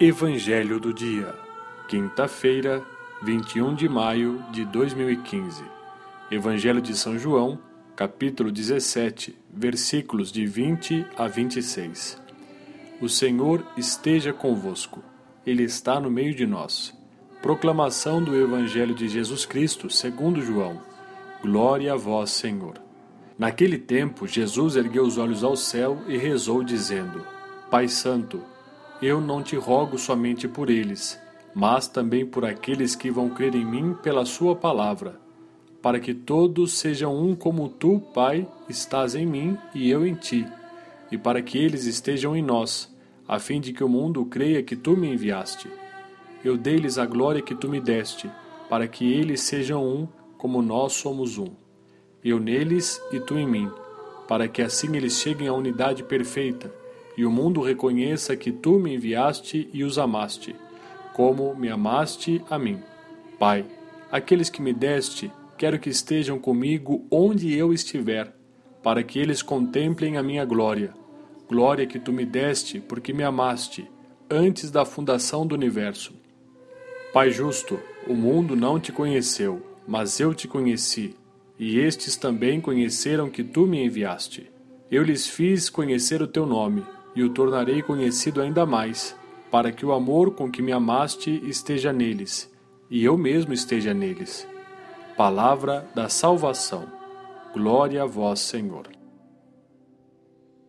Evangelho do Dia, quinta-feira, 21 de maio de 2015. Evangelho de São João, capítulo 17, versículos de 20 a 26. O Senhor esteja convosco, Ele está no meio de nós. Proclamação do Evangelho de Jesus Cristo, segundo João. Glória a vós, Senhor. Naquele tempo, Jesus ergueu os olhos ao céu e rezou, dizendo: Pai Santo, eu não te rogo somente por eles, mas também por aqueles que vão crer em mim pela Sua palavra, para que todos sejam um como tu, Pai, estás em mim e eu em ti, e para que eles estejam em nós, a fim de que o mundo creia que tu me enviaste. Eu dei-lhes a glória que tu me deste, para que eles sejam um como nós somos um. Eu neles e tu em mim, para que assim eles cheguem à unidade perfeita e o mundo reconheça que tu me enviaste e os amaste, como me amaste a mim. Pai, aqueles que me deste, quero que estejam comigo onde eu estiver, para que eles contemplem a minha glória, glória que tu me deste porque me amaste, antes da fundação do universo. Pai justo, o mundo não te conheceu, mas eu te conheci, e estes também conheceram que tu me enviaste. Eu lhes fiz conhecer o teu nome e o tornarei conhecido ainda mais, para que o amor com que me amaste esteja neles, e eu mesmo esteja neles. Palavra da salvação. Glória a vós, Senhor.